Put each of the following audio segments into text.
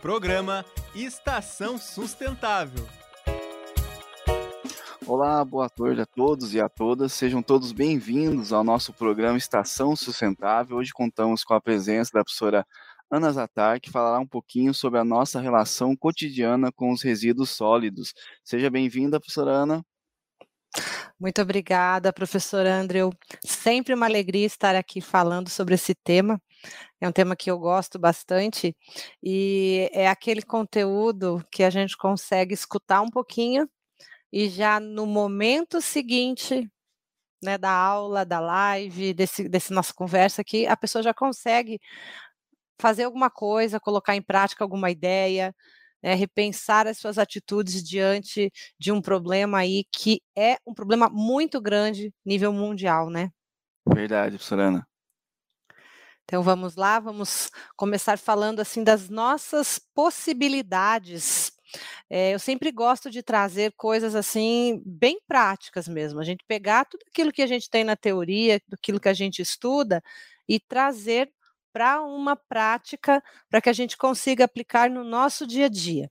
Programa Estação Sustentável. Olá, boa tarde a todos e a todas. Sejam todos bem-vindos ao nosso programa Estação Sustentável. Hoje contamos com a presença da professora Ana Zatar, que falará um pouquinho sobre a nossa relação cotidiana com os resíduos sólidos. Seja bem-vinda, professora Ana. Muito obrigada, professor Andrew. Sempre uma alegria estar aqui falando sobre esse tema. É um tema que eu gosto bastante e é aquele conteúdo que a gente consegue escutar um pouquinho e já no momento seguinte né, da aula, da live, desse, desse nossa conversa aqui, a pessoa já consegue fazer alguma coisa, colocar em prática alguma ideia, né, repensar as suas atitudes diante de um problema aí que é um problema muito grande nível mundial, né? Verdade, professora Ana. Então vamos lá, vamos começar falando assim das nossas possibilidades é, eu sempre gosto de trazer coisas assim bem práticas mesmo. A gente pegar tudo aquilo que a gente tem na teoria, aquilo que a gente estuda e trazer para uma prática para que a gente consiga aplicar no nosso dia a dia.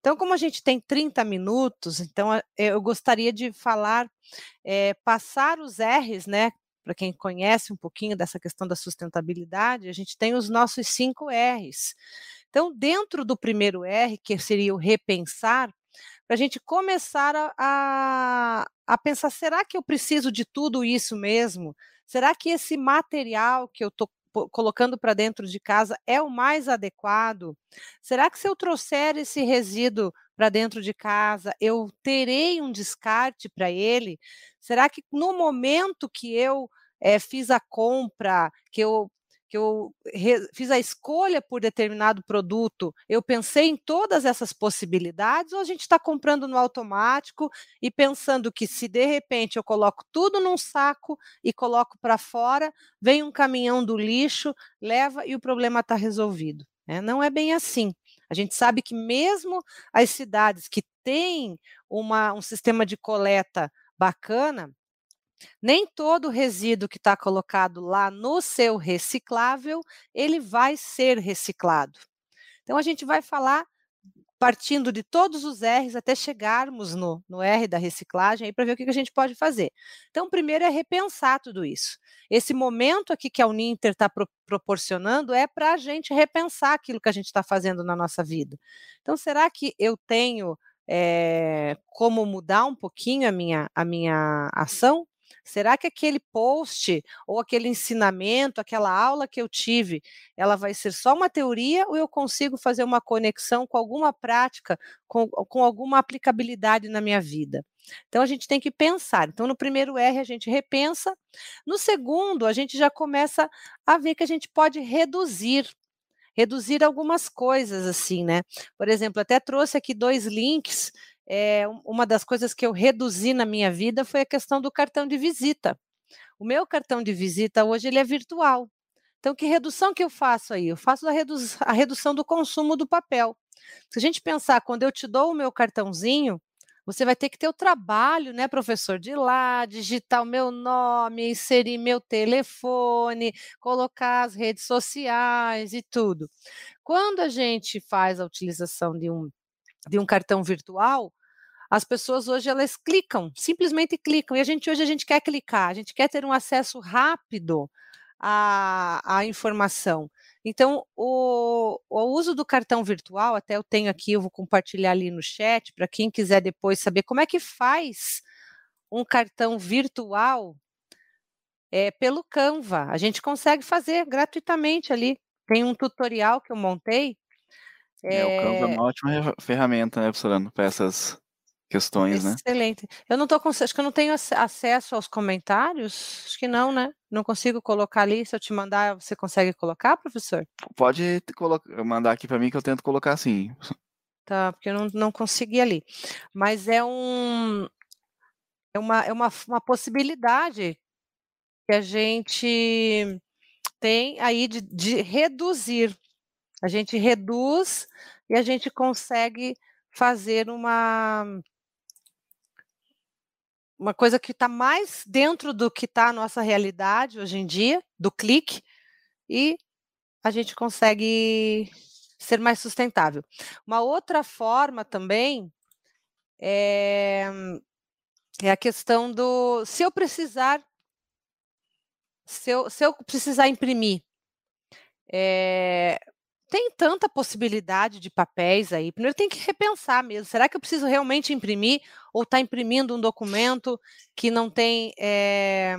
Então, como a gente tem 30 minutos, então eu gostaria de falar, é, passar os R's, né? Para quem conhece um pouquinho dessa questão da sustentabilidade, a gente tem os nossos cinco R's. Então, dentro do primeiro R, que seria o repensar, para a gente começar a, a, a, pensar: será que eu preciso de tudo isso mesmo? Será que esse material que eu estou colocando para dentro de casa é o mais adequado? Será que se eu trouxer esse resíduo para dentro de casa, eu terei um descarte para ele? Será que no momento que eu é, fiz a compra, que eu que eu fiz a escolha por determinado produto, eu pensei em todas essas possibilidades, ou a gente está comprando no automático e pensando que se de repente eu coloco tudo num saco e coloco para fora, vem um caminhão do lixo, leva e o problema está resolvido. Né? Não é bem assim. A gente sabe que mesmo as cidades que têm uma, um sistema de coleta bacana, nem todo resíduo que está colocado lá no seu reciclável, ele vai ser reciclado. Então, a gente vai falar partindo de todos os R's até chegarmos no, no R da reciclagem para ver o que, a gente pode fazer. Então, primeiro é repensar tudo isso. Esse momento aqui que a Uninter está pro, proporcionando é para a gente repensar aquilo que a gente está fazendo na nossa vida. Então, será que eu tenho é, como mudar um pouquinho a minha, a minha ação? Será que aquele post ou aquele ensinamento, aquela aula que eu tive, ela vai ser só uma teoria ou eu consigo fazer uma conexão com alguma prática, com, com alguma aplicabilidade na minha vida? Então a gente tem que pensar. Então no primeiro R a gente repensa, no segundo a gente já começa a ver que a gente pode reduzir reduzir algumas coisas assim, né? Por exemplo, até trouxe aqui dois links é, uma das coisas que eu reduzi na minha vida foi a questão do cartão de visita. O meu cartão de visita hoje ele é virtual. Então, que redução que eu faço aí? Eu faço a, redu a redução do consumo do papel. Se a gente pensar, quando eu te dou o meu cartãozinho, você vai ter que ter o trabalho, né, professor, de ir lá, digitar o meu nome, inserir meu telefone, colocar as redes sociais e tudo. Quando a gente faz a utilização de um de um cartão virtual, as pessoas hoje elas clicam, simplesmente clicam. E a gente hoje a gente quer clicar, a gente quer ter um acesso rápido à, à informação. Então, o, o uso do cartão virtual, até eu tenho aqui, eu vou compartilhar ali no chat, para quem quiser depois saber como é que faz um cartão virtual é, pelo Canva. A gente consegue fazer gratuitamente ali. Tem um tutorial que eu montei é, é o Canva é uma ótima ferramenta, né, professora, para essas questões, Excelente. né? Excelente. Eu não tô com, acho que eu não tenho acesso aos comentários, acho que não, né? Não consigo colocar ali. Se eu te mandar, você consegue colocar, professor? Pode mandar aqui para mim que eu tento colocar sim. Tá, porque eu não, não consegui ali. Mas é um é uma, é uma, uma possibilidade que a gente tem aí de, de reduzir a gente reduz e a gente consegue fazer uma uma coisa que está mais dentro do que está a nossa realidade hoje em dia, do clique, e a gente consegue ser mais sustentável. Uma outra forma também é, é a questão do se eu precisar se eu, se eu precisar imprimir é, tem tanta possibilidade de papéis aí. Primeiro tem que repensar mesmo. Será que eu preciso realmente imprimir ou está imprimindo um documento que não tem é,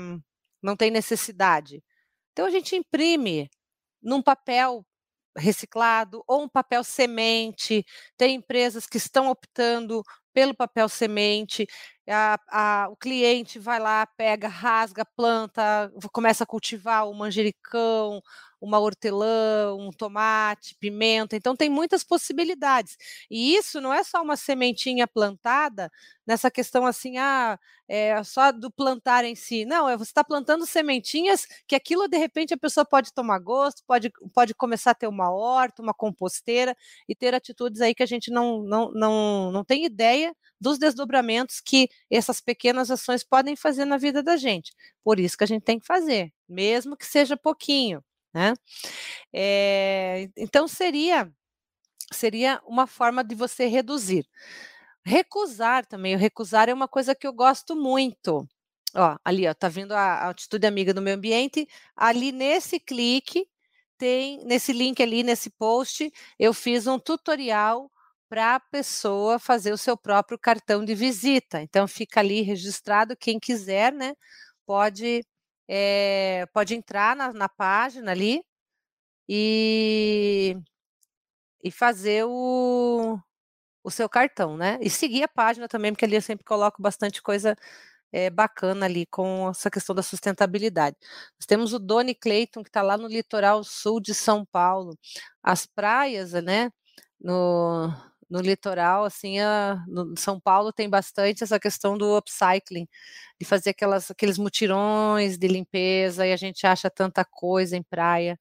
não tem necessidade? Então a gente imprime num papel reciclado ou um papel semente. Tem empresas que estão optando pelo papel semente. A, a, o cliente vai lá, pega, rasga, planta, começa a cultivar o manjericão, uma hortelã, um tomate, pimenta. Então tem muitas possibilidades. E isso não é só uma sementinha plantada nessa questão assim, ah, é só do plantar em si. Não, é você está plantando sementinhas que aquilo de repente a pessoa pode tomar gosto, pode, pode começar a ter uma horta, uma composteira e ter atitudes aí que a gente não, não, não, não tem ideia dos desdobramentos que essas pequenas ações podem fazer na vida da gente. Por isso que a gente tem que fazer, mesmo que seja pouquinho, né? É, então seria seria uma forma de você reduzir. Recusar também, o recusar é uma coisa que eu gosto muito. Ó, ali, ó, tá vendo a, a atitude amiga do meio ambiente? Ali nesse clique tem nesse link ali nesse post, eu fiz um tutorial para a pessoa fazer o seu próprio cartão de visita. Então fica ali registrado, quem quiser, né? Pode, é, pode entrar na, na página ali e, e fazer o, o seu cartão, né? E seguir a página também, porque ali eu sempre coloco bastante coisa é, bacana ali com essa questão da sustentabilidade. Nós temos o Doni Clayton, que está lá no litoral sul de São Paulo. As praias, né? No, no litoral, assim, a, no São Paulo tem bastante essa questão do upcycling, de fazer aquelas, aqueles mutirões de limpeza, e a gente acha tanta coisa em praia,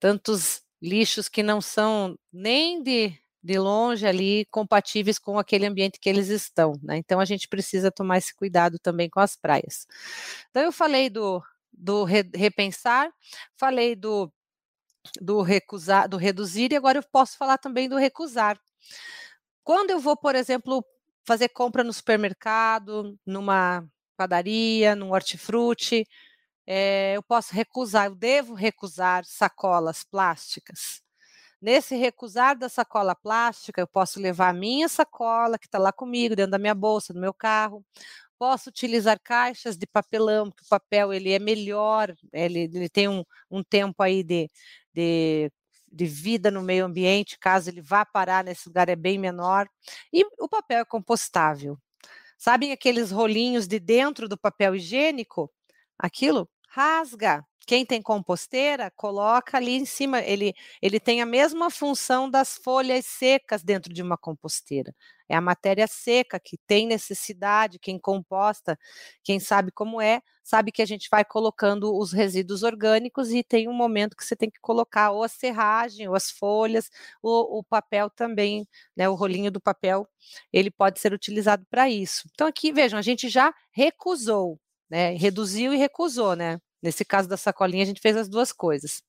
tantos lixos que não são nem de de longe ali compatíveis com aquele ambiente que eles estão, né? Então a gente precisa tomar esse cuidado também com as praias. Então eu falei do, do re, repensar, falei do do recusar, do reduzir e agora eu posso falar também do recusar. Quando eu vou, por exemplo, fazer compra no supermercado, numa padaria, num hortifruti, é, eu posso recusar, eu devo recusar sacolas plásticas. Nesse recusar da sacola plástica, eu posso levar a minha sacola, que está lá comigo, dentro da minha bolsa, do meu carro. Posso utilizar caixas de papelão, porque o papel ele é melhor, ele, ele tem um, um tempo aí de, de, de vida no meio ambiente, caso ele vá parar nesse lugar, é bem menor. E o papel é compostável. Sabem aqueles rolinhos de dentro do papel higiênico? Aquilo rasga, quem tem composteira, coloca ali em cima, ele, ele tem a mesma função das folhas secas dentro de uma composteira. É a matéria seca que tem necessidade, quem composta, quem sabe como é, sabe que a gente vai colocando os resíduos orgânicos e tem um momento que você tem que colocar ou a serragem, ou as folhas, o, o papel também, né, o rolinho do papel, ele pode ser utilizado para isso. Então aqui, vejam, a gente já recusou, né, reduziu e recusou, né, Nesse caso da sacolinha, a gente fez as duas coisas.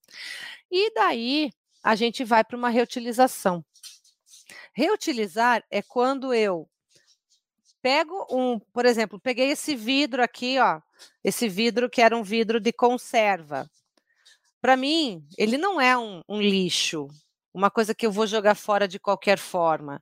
E daí a gente vai para uma reutilização. Reutilizar é quando eu pego um, por exemplo, peguei esse vidro aqui, ó, esse vidro que era um vidro de conserva. Para mim, ele não é um, um lixo, uma coisa que eu vou jogar fora de qualquer forma.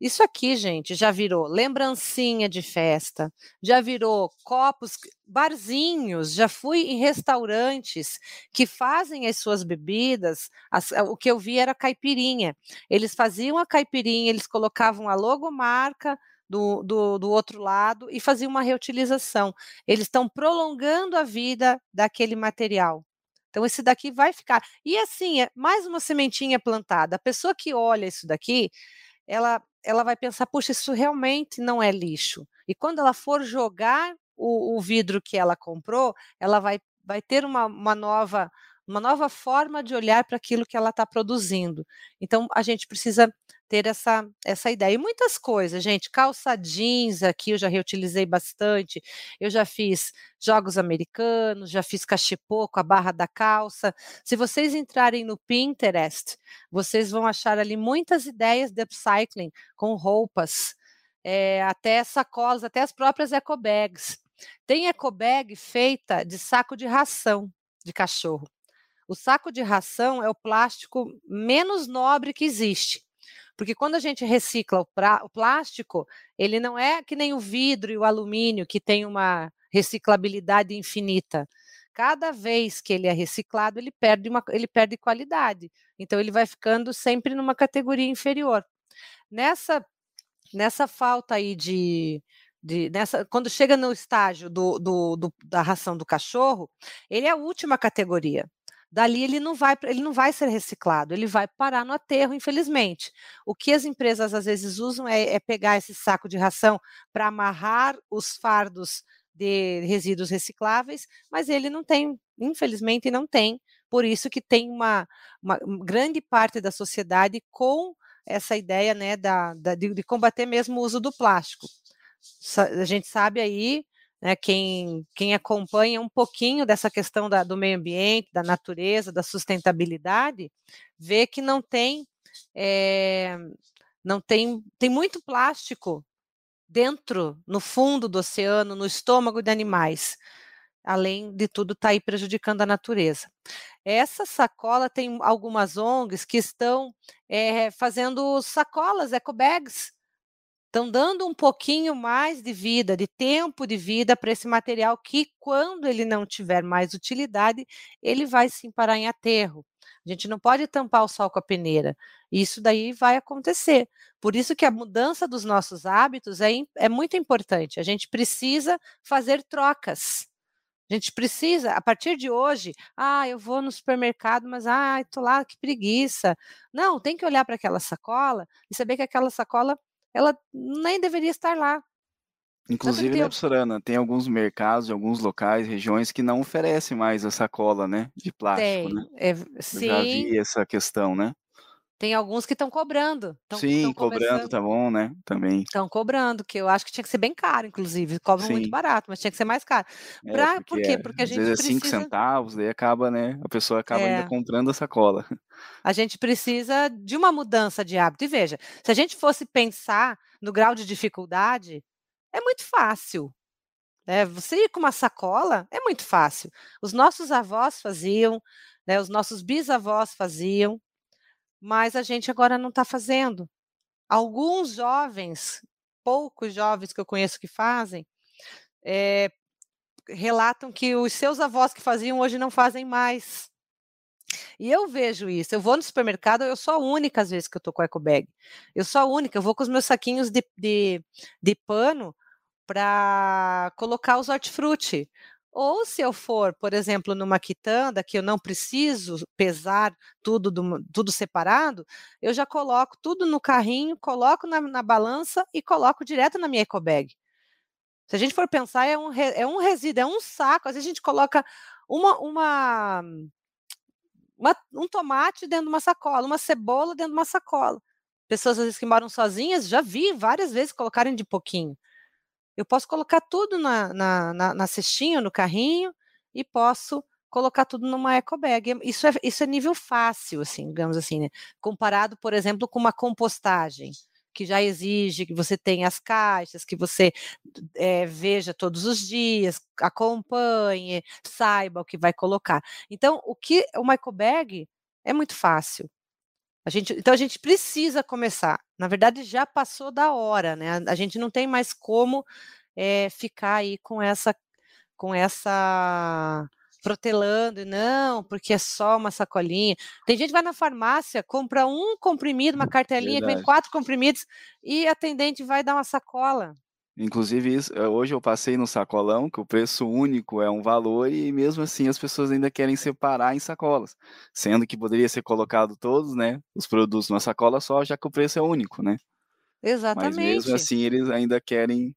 Isso aqui, gente, já virou lembrancinha de festa, já virou copos, barzinhos, já fui em restaurantes que fazem as suas bebidas. As, o que eu vi era caipirinha. Eles faziam a caipirinha, eles colocavam a logomarca do, do, do outro lado e faziam uma reutilização. Eles estão prolongando a vida daquele material. Então, esse daqui vai ficar. E assim, é mais uma sementinha plantada. A pessoa que olha isso daqui, ela ela vai pensar, puxa, isso realmente não é lixo. E quando ela for jogar o, o vidro que ela comprou, ela vai, vai ter uma, uma nova uma nova forma de olhar para aquilo que ela está produzindo. Então, a gente precisa ter essa, essa ideia. E muitas coisas, gente, calça jeans aqui eu já reutilizei bastante, eu já fiz jogos americanos, já fiz cachepô com a barra da calça. Se vocês entrarem no Pinterest, vocês vão achar ali muitas ideias de upcycling com roupas, é, até sacolas, até as próprias eco bags. Tem eco bag feita de saco de ração de cachorro. O saco de ração é o plástico menos nobre que existe. Porque quando a gente recicla o, pra, o, plástico, ele não é que nem o vidro e o alumínio, que tem uma reciclabilidade infinita. Cada vez que ele é reciclado, ele perde, uma, ele perde qualidade. Então, ele vai ficando sempre numa categoria inferior. Nessa, nessa falta aí de, de, nessa, quando chega no estágio do, do, do, da ração do cachorro, ele é a última categoria. Dali ele não vai, ele não vai ser reciclado, ele vai parar no aterro, infelizmente. O que as empresas às vezes usam é, é pegar esse saco de ração para amarrar os fardos de resíduos recicláveis, mas ele não tem, infelizmente não tem. Por isso que tem uma, uma grande parte da sociedade com essa ideia né, da, da de, de combater mesmo o uso do plástico. A gente sabe aí né, quem, quem acompanha um pouquinho dessa questão da, do meio ambiente, da natureza, da sustentabilidade, vê que não tem, é, não tem, tem muito plástico dentro, no fundo do oceano, no estômago de animais. Além de tudo, está aí prejudicando a natureza. Essa sacola tem algumas ONGs que estão é, fazendo sacolas, eco bags, Estão dando um pouquinho mais de vida, de tempo de vida para esse material que, quando ele não tiver mais utilidade, ele vai sim parar em aterro. A gente não pode tampar o sol com a peneira. Isso daí vai acontecer. Por isso que a mudança dos nossos hábitos é, é muito importante. A gente precisa fazer trocas. A gente precisa, a partir de hoje, ah, eu vou no supermercado, mas ah, estou lá, que preguiça. Não, tem que olhar para aquela sacola e saber que aquela sacola ela nem deveria estar lá. Inclusive, né, professora Ana, tem alguns mercados, alguns locais, regiões que não oferecem mais a sacola, né, de plástico, tem. né? É, sim. Eu já vi essa questão, né? Tem alguns que estão cobrando. Tão, Sim, tão cobrando tá bom, né? Também. Estão cobrando, que eu acho que tinha que ser bem caro, inclusive. Cobram muito barato, mas tinha que ser mais caro. Pra, é, por quê? Porque a às gente vezes é precisa... 5 centavos, daí acaba, né? A pessoa acaba é. ainda comprando a sacola. A gente precisa de uma mudança de hábito. E veja, se a gente fosse pensar no grau de dificuldade, é muito fácil. Né? Você ir com uma sacola é muito fácil. Os nossos avós faziam, né? os nossos bisavós faziam mas a gente agora não está fazendo. Alguns jovens, poucos jovens que eu conheço que fazem, é, relatam que os seus avós que faziam hoje não fazem mais. E eu vejo isso. Eu vou no supermercado, eu sou a única às vezes que eu tô com eco bag. Eu sou a única, eu vou com os meus saquinhos de, de, de pano para colocar os hortifruti. Ou se eu for, por exemplo, numa quitanda, que eu não preciso pesar tudo, do, tudo separado, eu já coloco tudo no carrinho, coloco na, na balança e coloco direto na minha ecobag. Se a gente for pensar, é um, é um resíduo, é um saco. Às vezes a gente coloca uma, uma, uma, um tomate dentro de uma sacola, uma cebola dentro de uma sacola. Pessoas às vezes que moram sozinhas, já vi várias vezes colocarem de pouquinho. Eu posso colocar tudo na, na, na, na cestinha, no carrinho, e posso colocar tudo numa eco bag. Isso é, isso é nível fácil, assim, digamos assim, né? Comparado, por exemplo, com uma compostagem, que já exige que você tenha as caixas, que você é, veja todos os dias, acompanhe, saiba o que vai colocar. Então, o que uma eco bag é muito fácil. A gente, então a gente precisa começar. Na verdade, já passou da hora, né? A, a gente não tem mais como é, ficar aí com essa, com essa protelando, não, porque é só uma sacolinha. Tem gente que vai na farmácia, compra um comprimido, uma cartelinha Verdade. que vem quatro comprimidos, e a atendente vai dar uma sacola. Inclusive, isso, eh, hoje eu passei no sacolão, que o preço único é um valor, e mesmo assim as pessoas ainda querem separar em sacolas, sendo que poderia ser colocado todos, né, os produtos numa sacola só, já que o preço é único, né? Exatamente. Mas mesmo assim eles ainda querem.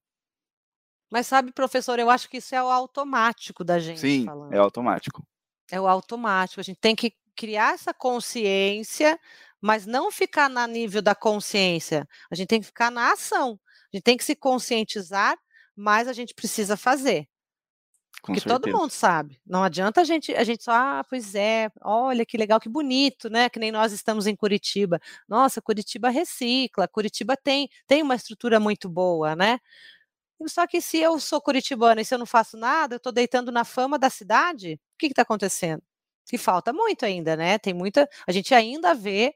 Mas sabe, professor, eu acho que isso é o automático da gente Sim, falando. é automático. É o automático. A gente tem que criar essa consciência, mas não ficar na nível da consciência. A gente tem que ficar na ação. A gente tem que se conscientizar, mas a gente precisa fazer. Com Porque certeza. todo mundo sabe. Não adianta a gente, a gente só, ah, pois é, olha que legal, que bonito, né? Que nem nós estamos em Curitiba. Nossa, Curitiba recicla, Curitiba tem, tem uma estrutura muito boa, né? Só que se eu sou curitibana e se eu não faço nada, eu estou deitando na fama da cidade, o que está acontecendo? Que falta muito ainda, né? Tem muita. A gente ainda vê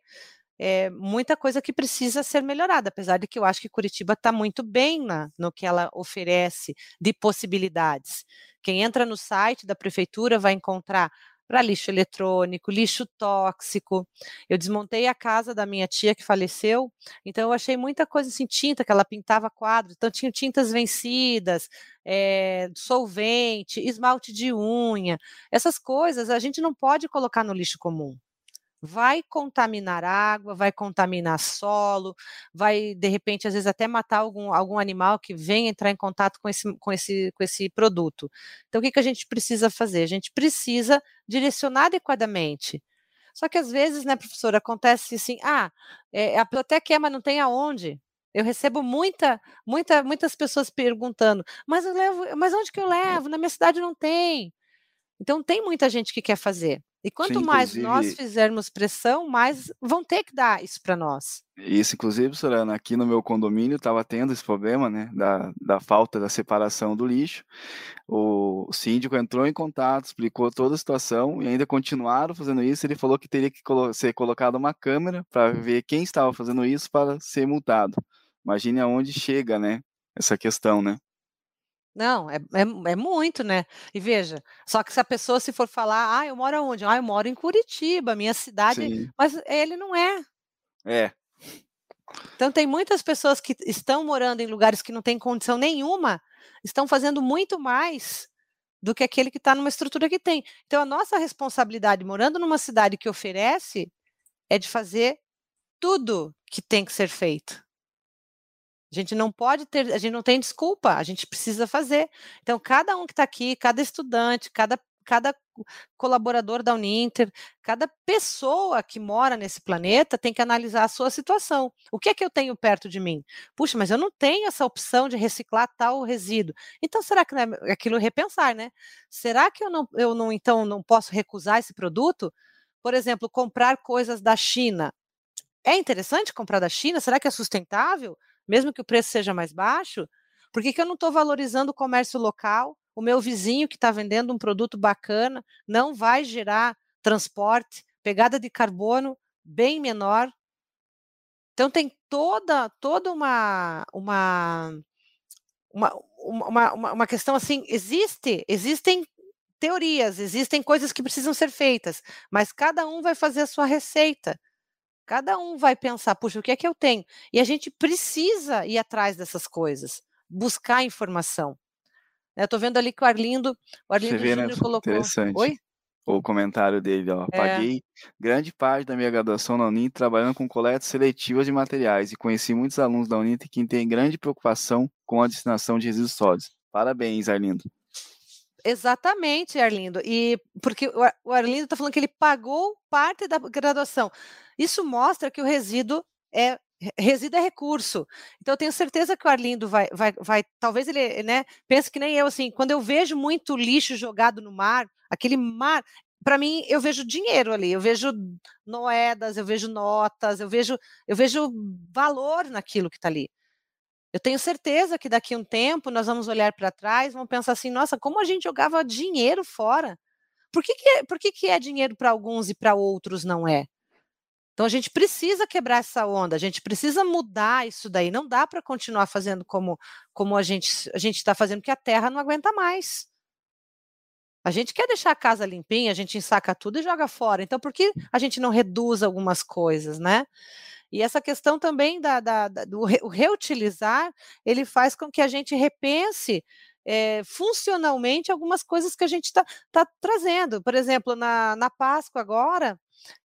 é, muita coisa que precisa ser melhorada, apesar de que eu acho que Curitiba está muito bem na, no que ela oferece de possibilidades. Quem entra no site da prefeitura vai encontrar para lixo eletrônico, lixo tóxico. Eu desmontei a casa da minha tia que faleceu, então eu achei muita coisa assim, tinta, que ela pintava quadros, então tinha tintas vencidas, é, solvente, esmalte de unha, essas coisas a gente não pode colocar no lixo comum vai contaminar água, vai contaminar solo, vai de repente às vezes até matar algum, algum animal que vem entrar em contato com esse, com esse, com esse produto. Então o que, que a gente precisa fazer? A gente precisa direcionar adequadamente. Só que às vezes, né, professora, acontece assim, ah, é, a pessoa até quer, mas não tem aonde. Eu recebo muita, muita, muitas pessoas perguntando, mas eu levo, mas onde que eu levo? Na minha cidade não tem. Então tem muita gente que quer fazer. E quanto Sim, mais nós fizermos pressão, mais vão ter que dar isso para nós. Isso, inclusive, Sorana, aqui no meu condomínio estava tendo esse problema, né, da, da falta da separação do lixo. O síndico entrou em contato, explicou toda a situação e ainda continuaram fazendo isso. Ele falou que teria que colo ser colocada uma câmera para ver quem estava fazendo isso para ser multado. Imagine aonde chega, né, essa questão, né? Não, é, é, é, muito, né? E veja, só que se a pessoa se for falar, ah, eu moro aonde? Ah, eu moro em Curitiba, minha cidade, Sim. mas ele não é. É. Então tem muitas pessoas que estão morando em lugares que não têm condição nenhuma, estão fazendo muito mais do que aquele que está numa estrutura que tem. Então a nossa responsabilidade morando numa cidade que oferece é de fazer tudo que tem que ser feito. A gente não pode ter, a gente não tem desculpa, a gente precisa fazer. Então, cada um que está aqui, cada estudante, cada, cada colaborador da Uninter, cada pessoa que mora nesse planeta tem que analisar a sua situação. O que é que eu tenho perto de mim? Puxa, mas eu não tenho essa opção de reciclar tal resíduo. Então, será que não é aquilo repensar, né? Será que eu não, eu não então não posso recusar esse produto? Por exemplo, comprar coisas da China. É interessante comprar da China? Será que é sustentável? Mesmo que o preço seja mais baixo, por que, que eu não estou valorizando o comércio local? O meu vizinho que está vendendo um produto bacana não vai gerar transporte, pegada de carbono bem menor. Então tem toda toda uma uma uma, uma, uma, uma questão assim, existe, existem teorias, existem coisas que precisam ser feitas, mas cada um vai fazer a sua receita. Cada um vai pensar, puxa, o que é que eu tenho? E a gente precisa ir atrás dessas coisas, buscar informação. Eu estou vendo ali que o Arlindo, o Arlindo Você vê, né? Colocou. Interessante. Oi? O comentário dele, ó. É. Paguei grande parte da minha graduação na Uninter trabalhando com coletas seletivas de materiais e conheci muitos alunos da Uninter que têm grande preocupação com a destinação de resíduos sólidos. Parabéns, Arlindo. Exatamente, Arlindo. E porque o Arlindo está falando que ele pagou parte da graduação. Isso mostra que o resíduo é resíduo é recurso. Então eu tenho certeza que o Arlindo vai, vai, vai talvez ele, né, pense que nem eu assim, quando eu vejo muito lixo jogado no mar, aquele mar, para mim eu vejo dinheiro ali, eu vejo moedas, eu vejo notas, eu vejo eu vejo valor naquilo que está ali. Eu tenho certeza que daqui a um tempo nós vamos olhar para trás, vamos pensar assim, nossa, como a gente jogava dinheiro fora? Por que, que, é, por que, que é dinheiro para alguns e para outros não é? Então a gente precisa quebrar essa onda, a gente precisa mudar isso daí. Não dá para continuar fazendo como, como a gente a gente está fazendo, porque a terra não aguenta mais. A gente quer deixar a casa limpinha, a gente ensaca tudo e joga fora. Então, por que a gente não reduz algumas coisas, né? E essa questão também da, da, da do re, reutilizar, ele faz com que a gente repense é, funcionalmente algumas coisas que a gente está tá trazendo. Por exemplo, na, na Páscoa agora,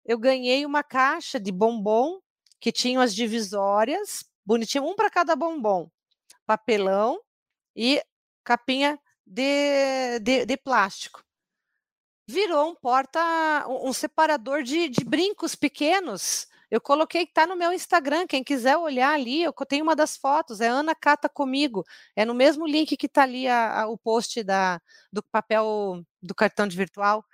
eu ganhei uma caixa de bombom que tinham as divisórias, bonitinho, um para cada bombom, papelão e capinha de, de, de plástico. virou um porta, um, separador de, de brincos pequenos. Eu coloquei que está no meu Instagram. Quem quiser olhar ali, eu tenho uma das fotos. É Ana Cata comigo. É no mesmo link que está ali a, a, o post da, do papel do cartão de virtual.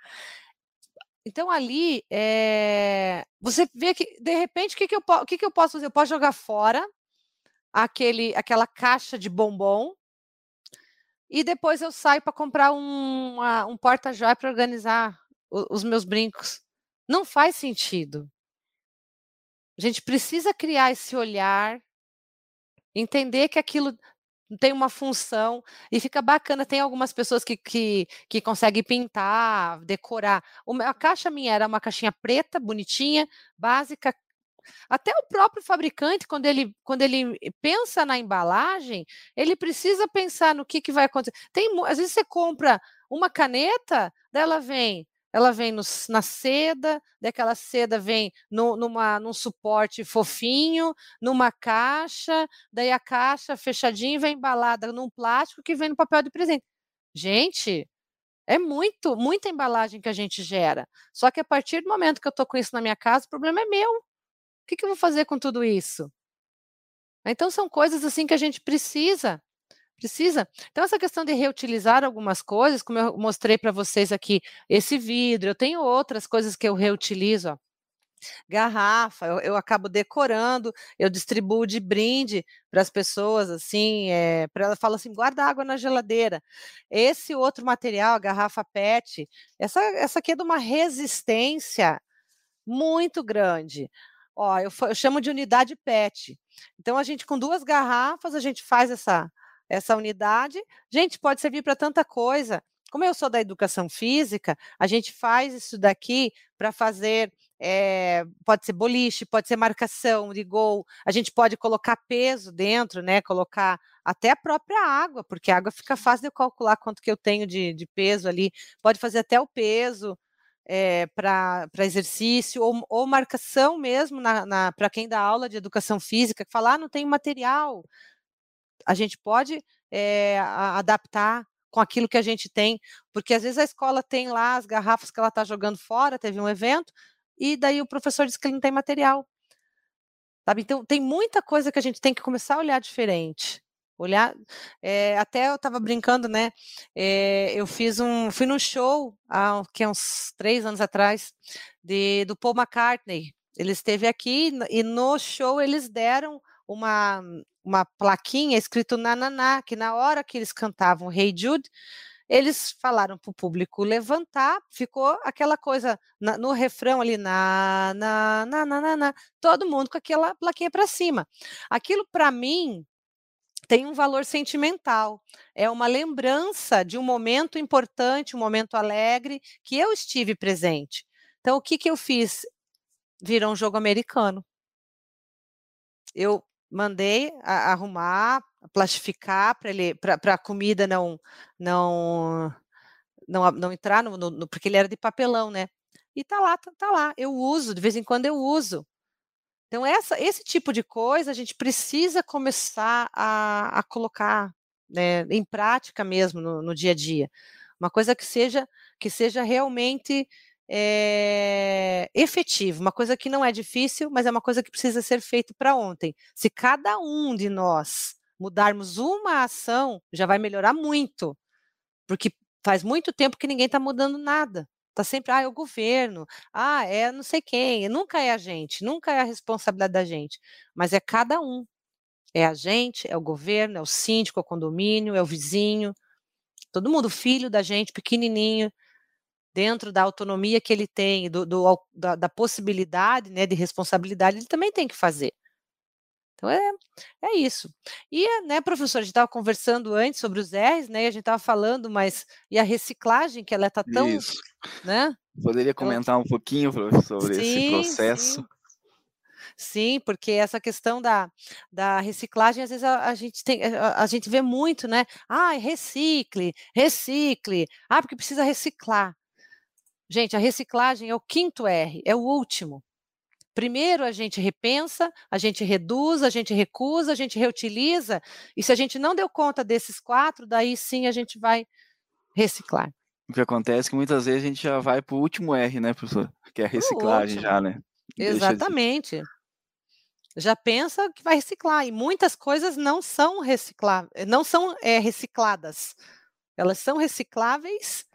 Então ali é, você vê que de repente o que, que, eu, que, que eu posso fazer? Eu posso jogar fora aquele, aquela caixa de bombom e depois eu saio para comprar um, um porta-joia para organizar os, os meus brincos. Não faz sentido. A gente precisa criar esse olhar, entender que aquilo tem uma função e fica bacana. Tem algumas pessoas que, que, que conseguem pintar, decorar. A caixa minha era uma caixinha preta, bonitinha, básica. Até o próprio fabricante, quando ele, quando ele pensa na embalagem, ele precisa pensar no que, que vai acontecer. Tem, às vezes você compra uma caneta, dela vem ela vem no, na seda, daquela seda vem no, numa, num suporte fofinho, numa caixa, daí a caixa fechadinha vem embalada num plástico que vem no papel de presente. Gente, é muito, muita embalagem que a gente gera. Só que a partir do momento que eu estou com isso na minha casa, o problema é meu. O que, que eu vou fazer com tudo isso? Então são coisas assim que a gente precisa Precisa. Então, essa questão de reutilizar algumas coisas, como eu mostrei para vocês aqui, esse vidro, eu tenho outras coisas que eu reutilizo, ó. Garrafa, eu, eu acabo decorando, eu distribuo de brinde para as pessoas, assim, é, para ela fala assim, guarda água na geladeira. Esse outro material, a garrafa PET, essa, essa aqui é de uma resistência muito grande. Ó, eu, eu chamo de unidade PET. Então, a gente, com duas garrafas, a gente faz essa, essa unidade. Gente, pode servir para tanta coisa. Como eu sou da educação física, a gente faz isso daqui para fazer é, pode ser boliche, pode ser marcação de gol, a gente pode colocar peso dentro, né? Colocar até a própria água, porque a água fica fácil de eu calcular quanto que eu tenho de, de peso ali. Pode fazer até o peso é, para exercício, ou, ou, marcação mesmo na, na para quem dá aula de educação física, que fala, ah, não tem material a gente pode é, adaptar com aquilo que a gente tem, porque às vezes a escola tem lá as garrafas que ela está jogando fora, teve um evento, e daí o professor diz que ele não tem material. Sabe? Então, tem muita coisa que a gente tem que começar a olhar diferente. Olhar, é, até eu estava brincando, né? É, eu fiz um, fui num show há que, uns três anos atrás de, do Paul McCartney. Ele esteve aqui e no show eles deram uma, uma plaquinha escrito Nananá, que na hora que eles cantavam Hey Jude, eles falaram para o público levantar, ficou aquela coisa na, no refrão ali, na, na, na, na, na, na, todo mundo com aquela plaquinha para cima. Aquilo, para mim, tem um valor sentimental, é uma lembrança de um momento importante, um momento alegre, que eu estive presente. Então, o que, que eu fiz? Virou um jogo americano. Eu mandei a, arrumar, plastificar para ele, para a comida não, não, não, não entrar no, no, porque ele era de papelão, né? E tá lá, tá, tá, lá. Eu uso, de vez em quando eu uso. Então essa, esse tipo de coisa a gente precisa começar a, a colocar né, em prática mesmo no, no dia a dia. Uma coisa que seja que seja realmente é, efetivo, uma coisa que não é difícil, mas é uma coisa que precisa ser feita para ontem. Se cada um de nós mudarmos uma ação, já vai melhorar muito, porque faz muito tempo que ninguém está mudando nada. Está sempre, ah, é o governo, ah, é não sei quem, nunca é a gente, nunca é a responsabilidade da gente, mas é cada um. É a gente, é o governo, é o síndico, é o condomínio, é o vizinho, todo mundo, filho da gente, pequenininho, dentro da autonomia que ele tem, do, do da, da, possibilidade né, de responsabilidade, ele também tem que fazer. Então é, é isso. E, né, professor, a gente estava conversando antes sobre os R's, né? E a gente estava falando, mas e a reciclagem, que ela está tão. Isso. Né? Poderia comentar um pouquinho, professor, sobre sim, esse processo? Sim. Sim, porque essa questão da, da reciclagem, às vezes a, a gente tem, a, a, gente vê muito, né? Ah, recicle, recicle. Ah, porque precisa reciclar. Gente, a reciclagem é o quinto R, é o último. Primeiro a gente repensa, a gente reduz, a gente recusa, a gente reutiliza, e se a gente não deu conta desses quatro, daí sim a gente vai reciclar. O que acontece é que muitas vezes a gente já vai para o último R, né, professor? Que é a reciclagem já, né? Exatamente. De... Já pensa que vai reciclar. E muitas coisas não são recicláveis, não são é, recicladas. Elas são recicláveis,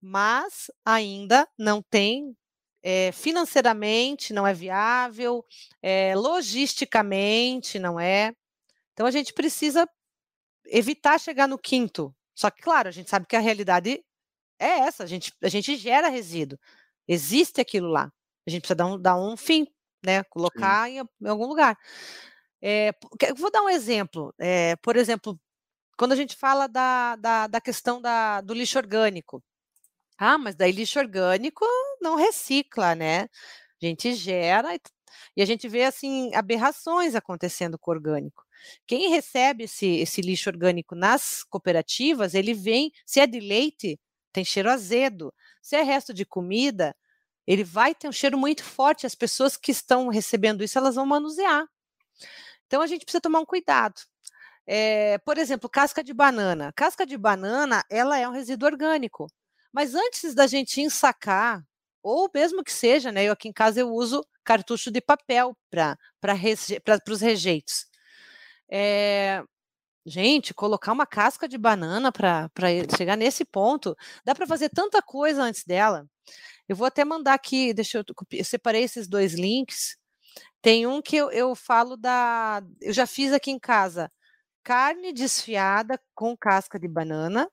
mas ainda não tem é, financeiramente não é viável, é, logisticamente não é. Então a gente precisa evitar chegar no quinto. Só que, claro, a gente sabe que a realidade é essa, a gente, a gente gera resíduo. Existe aquilo lá. A gente precisa dar um, dar um fim, né? Colocar em, em, algum lugar. É, vou dar um exemplo. É, por exemplo, quando a gente fala da, da, da questão da, do lixo orgânico. Ah, mas daí lixo orgânico não recicla, né? A gente gera e, a gente vê assim aberrações acontecendo com o orgânico. Quem recebe esse, esse lixo orgânico nas cooperativas, ele vem, se é de leite, tem cheiro azedo. Se é resto de comida, ele vai ter um cheiro muito forte. As pessoas que estão recebendo isso, elas vão manusear. Então a gente precisa tomar um cuidado. É, por exemplo, casca de banana. Casca de banana, ela é um resíduo orgânico. Mas antes da gente ensacar, ou mesmo que seja, né? Eu aqui em casa eu uso cartucho de papel para os rejeitos. É, gente, colocar uma casca de banana para chegar nesse ponto, dá para fazer tanta coisa antes dela. Eu vou até mandar aqui, deixa eu, eu separei esses dois links. Tem um que eu, eu falo da. Eu já fiz aqui em casa carne desfiada com casca de banana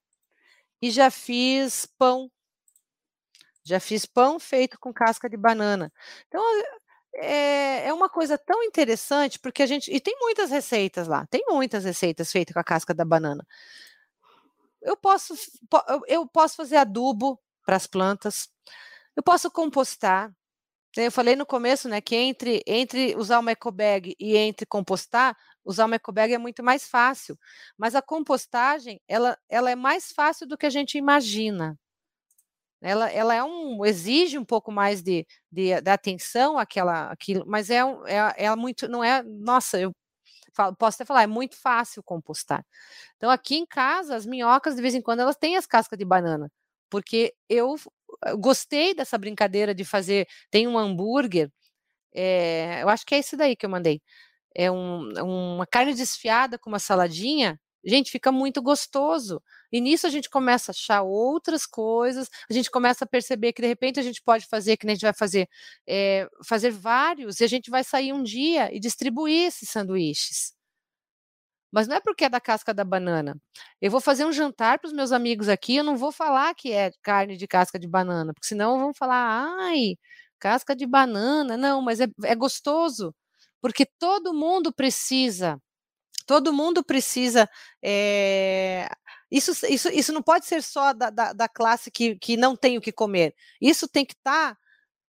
e já fiz pão. Já fiz pão feito com casca de banana. Então, é, é uma coisa tão interessante, porque a gente. E tem muitas receitas lá, tem muitas receitas feitas com a casca da banana. Eu posso, eu posso fazer adubo para as plantas, eu posso compostar. Eu falei no começo, né, que entre, entre usar uma ecobag e entre compostar, usar uma ecobag é muito mais fácil. Mas a compostagem, ela, ela é mais fácil do que a gente imagina. Ela, ela é um, exige um pouco mais de, de, de atenção aquela, aquilo, mas é, é, é muito, não é, nossa, eu falo, posso até falar, é muito fácil compostar. Então, aqui em casa, as minhocas, de vez em quando, elas têm as cascas de banana, porque eu, gostei dessa brincadeira de fazer, tem um hambúrguer, é, eu acho que é esse daí que eu mandei, é um, uma carne desfiada com uma saladinha, gente, fica muito gostoso. E nisso a gente começa a achar outras coisas, a gente começa a perceber que de repente a gente pode fazer, que nem a gente vai fazer, é, fazer vários, e a gente vai sair um dia e distribuir esses sanduíches. Mas não é porque é da casca da banana. Eu vou fazer um jantar para os meus amigos aqui, eu não vou falar que é carne de casca de banana, porque senão vão falar, ai, casca de banana. Não, mas é, é gostoso, porque todo mundo precisa todo mundo precisa é, isso, isso, isso não pode ser só da, da, da, classe que, que não tem o que comer. Isso tem que estar tá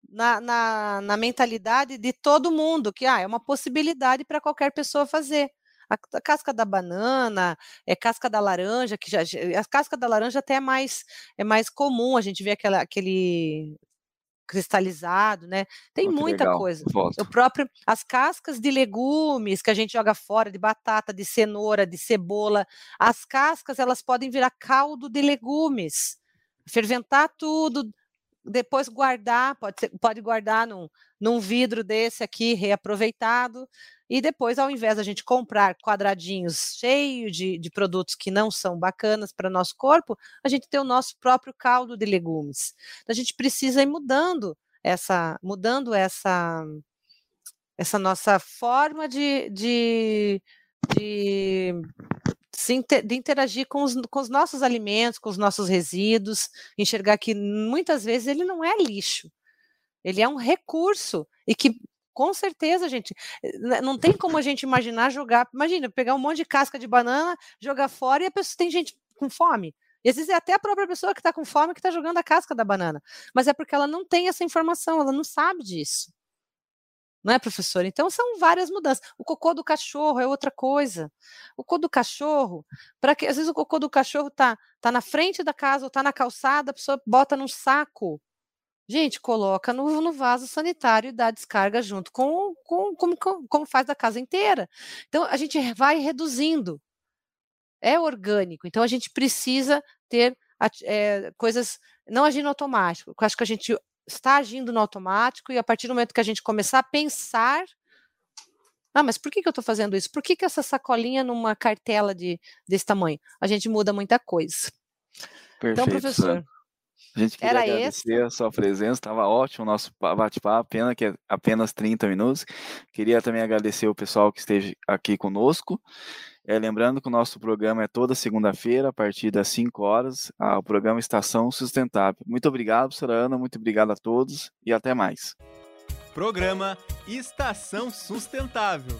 na, na, na, mentalidade de todo mundo, que ah, é uma possibilidade para qualquer pessoa fazer. A, a, casca da banana, é casca da laranja, que já a casca da laranja até é mais é mais comum, a gente vê aquela, aquele cristalizado, né? Tem oh, muita legal. coisa. O próprio as cascas de legumes que a gente joga fora de batata, de cenoura, de cebola, as cascas elas podem virar caldo de legumes. Ferventar tudo, depois guardar, pode, ser, pode guardar num, num vidro desse aqui reaproveitado e depois, ao invés da gente comprar quadradinhos cheios de, de produtos que não são bacanas para nosso corpo, a gente tem o nosso próprio caldo de legumes. Então, a gente precisa ir mudando essa, mudando essa, essa nossa forma de, de, de, de interagir com os, com os nossos alimentos, com os nossos resíduos, enxergar que muitas vezes ele não é lixo, ele é um recurso e que com certeza, gente. Não tem como a gente imaginar jogar. Imagina, pegar um monte de casca de banana, jogar fora e a pessoa tem gente com fome. E às vezes é até a própria pessoa que está com fome que está jogando a casca da banana. Mas é porque ela não tem essa informação, ela não sabe disso. Não é, professor? Então são várias mudanças. O cocô do cachorro é outra coisa. O cocô do cachorro, para que às vezes o cocô do cachorro tá, tá na frente da casa ou tá na calçada, a pessoa bota num saco Gente, coloca no, no vaso sanitário e dá descarga junto com, com como, como faz da casa inteira. Então, a gente vai reduzindo. É orgânico, então a gente precisa ter é, coisas não agindo automático. Eu acho que a gente está agindo no automático e a partir do momento que a gente começar a pensar ah, mas por que, que eu estou fazendo isso? Por que, que essa sacolinha numa cartela de, desse tamanho? A gente muda muita coisa. Então, Perfeito, então, professor. A gente queria Era agradecer esse? a sua presença, estava ótimo o nosso bate-papo, pena que é apenas 30 minutos. Queria também agradecer o pessoal que esteve aqui conosco. É, lembrando que o nosso programa é toda segunda-feira, a partir das 5 horas, o programa Estação Sustentável. Muito obrigado, professora Ana, muito obrigado a todos e até mais. Programa Estação Sustentável.